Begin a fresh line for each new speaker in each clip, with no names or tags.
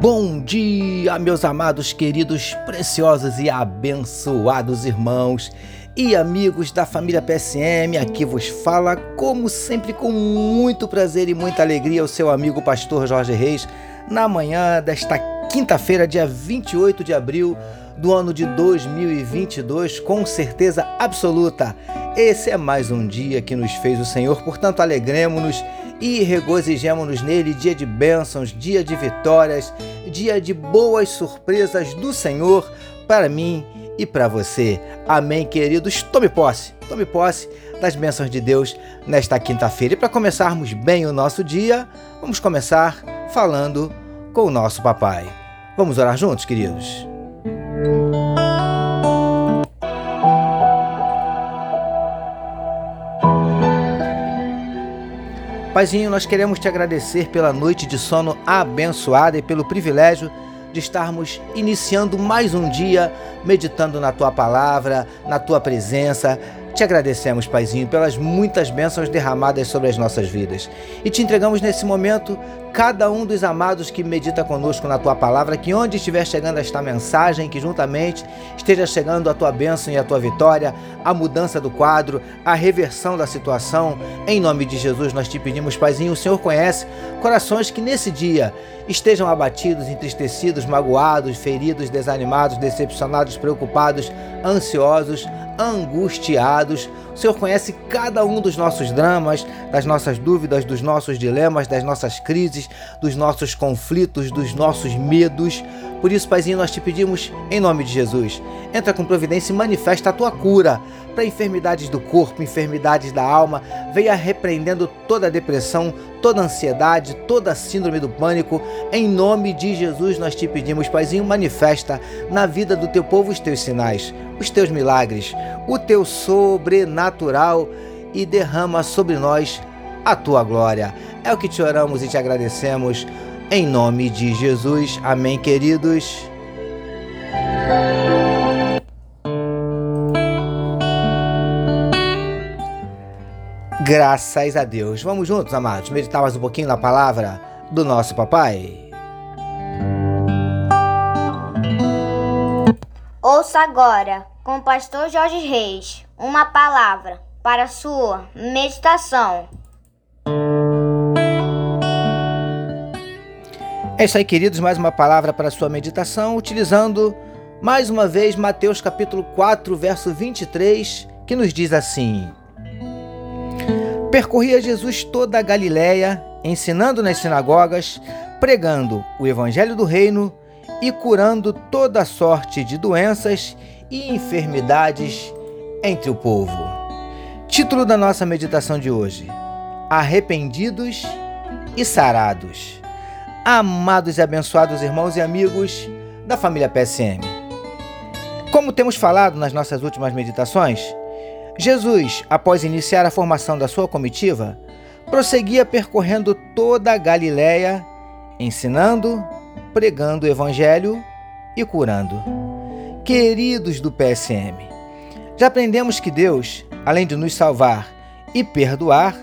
Bom dia, meus amados, queridos, preciosos e abençoados irmãos e amigos da família PSM. Aqui vos fala, como sempre, com muito prazer e muita alegria, o seu amigo pastor Jorge Reis, na manhã desta quinta-feira, dia 28 de abril do ano de 2022, com certeza absoluta. Esse é mais um dia que nos fez o Senhor, portanto, alegremos-nos e regozijemos-nos nele, dia de bênçãos, dia de vitórias, dia de boas surpresas do Senhor para mim e para você. Amém, queridos. Tome posse, tome posse das bênçãos de Deus nesta quinta-feira. E para começarmos bem o nosso dia, vamos começar falando com o nosso papai. Vamos orar juntos, queridos? Paizinho, nós queremos te agradecer pela noite de sono abençoada e pelo privilégio de estarmos iniciando mais um dia meditando na tua palavra, na tua presença, te agradecemos, Paizinho, pelas muitas bênçãos derramadas sobre as nossas vidas. E te entregamos nesse momento cada um dos amados que medita conosco na tua palavra, que onde estiver chegando esta mensagem, que juntamente esteja chegando a tua bênção e a tua vitória, a mudança do quadro, a reversão da situação. Em nome de Jesus, nós te pedimos, Paizinho, o Senhor conhece corações que nesse dia estejam abatidos, entristecidos, magoados, feridos, desanimados, decepcionados, preocupados, ansiosos angustiados. O Senhor conhece cada um dos nossos dramas, das nossas dúvidas, dos nossos dilemas, das nossas crises, dos nossos conflitos, dos nossos medos. Por isso, Paizinho, nós te pedimos em nome de Jesus. Entra com providência e manifesta a tua cura para enfermidades do corpo, enfermidades da alma. Venha repreendendo toda a depressão, toda a ansiedade, toda a síndrome do pânico. Em nome de Jesus, nós te pedimos, Paizinho, manifesta na vida do teu povo os teus sinais, os teus milagres, o teu sobrenatural e derrama sobre nós a tua glória. É o que te oramos e te agradecemos em nome de Jesus. Amém, queridos. Graças a Deus. Vamos juntos, amados, meditar mais um pouquinho na palavra do nosso papai.
Ouça agora, com o pastor Jorge Reis, uma palavra para sua meditação.
É isso aí, queridos, mais uma palavra para a sua meditação, utilizando mais uma vez Mateus capítulo 4, verso 23, que nos diz assim: Percorria Jesus toda a Galiléia, ensinando nas sinagogas, pregando o evangelho do reino e curando toda sorte de doenças e enfermidades entre o povo. Título da nossa meditação de hoje: Arrependidos e sarados amados e abençoados irmãos e amigos da família PSM. Como temos falado nas nossas últimas meditações, Jesus, após iniciar a formação da sua comitiva, prosseguia percorrendo toda a Galiléia, ensinando, pregando o evangelho e curando. Queridos do PSM, já aprendemos que Deus, além de nos salvar e perdoar,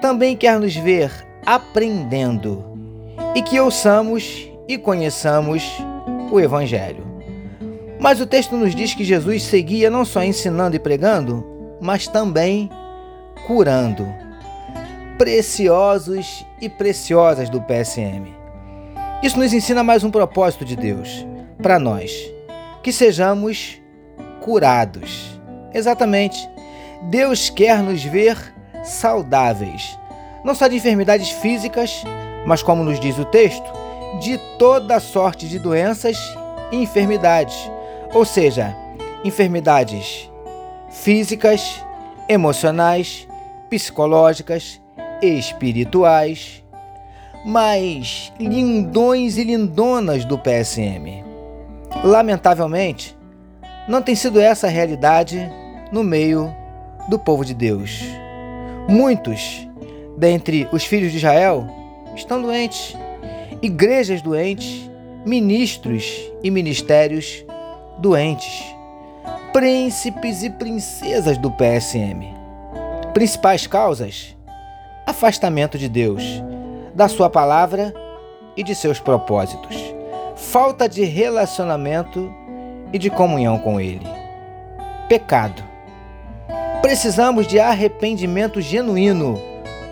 também quer nos ver aprendendo e que ouçamos e conheçamos o Evangelho. Mas o texto nos diz que Jesus seguia não só ensinando e pregando, mas também curando. Preciosos e preciosas do PSM. Isso nos ensina mais um propósito de Deus para nós: que sejamos curados. Exatamente. Deus quer nos ver saudáveis, não só de enfermidades físicas, mas, como nos diz o texto, de toda sorte de doenças e enfermidades, ou seja, enfermidades físicas, emocionais, psicológicas, espirituais, mas lindões e lindonas do PSM. Lamentavelmente, não tem sido essa a realidade no meio do povo de Deus. Muitos dentre os filhos de Israel estão doentes, igrejas doentes, ministros e ministérios doentes, príncipes e princesas do PSM. Principais causas: afastamento de Deus, da sua palavra e de seus propósitos. falta de relacionamento e de comunhão com Ele. Pecado. Precisamos de arrependimento genuíno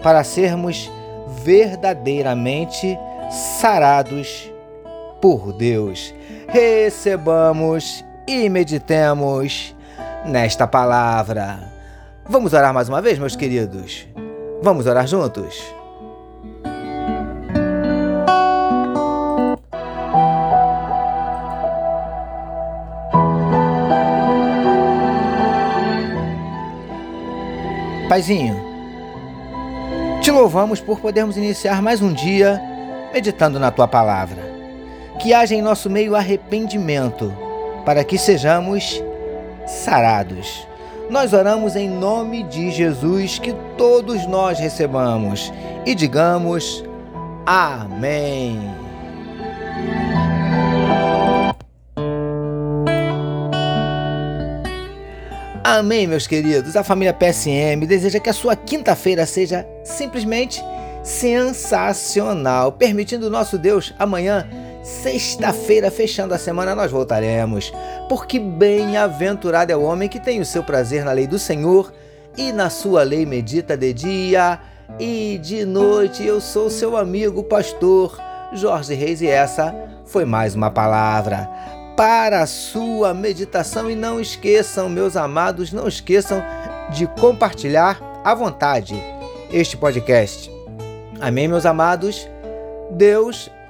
para sermos verdadeiramente sarados por Deus. Recebamos e meditemos nesta palavra. Vamos orar mais uma vez, meus queridos? Vamos orar juntos? Paizinho, te louvamos por podermos iniciar mais um dia meditando na tua palavra. Que haja em nosso meio arrependimento, para que sejamos sarados. Nós oramos em nome de Jesus, que todos nós recebamos e digamos Amém. Amém, meus queridos. A família PSM deseja que a sua quinta-feira seja simplesmente sensacional. Permitindo o nosso Deus, amanhã, sexta-feira, fechando a semana, nós voltaremos. Porque bem-aventurado é o homem que tem o seu prazer na lei do Senhor e na sua lei medita de dia e de noite. Eu sou seu amigo, pastor Jorge Reis, e essa foi mais uma palavra para a sua meditação. E não esqueçam, meus amados, não esqueçam de compartilhar à vontade este podcast. Amém, meus amados? Deus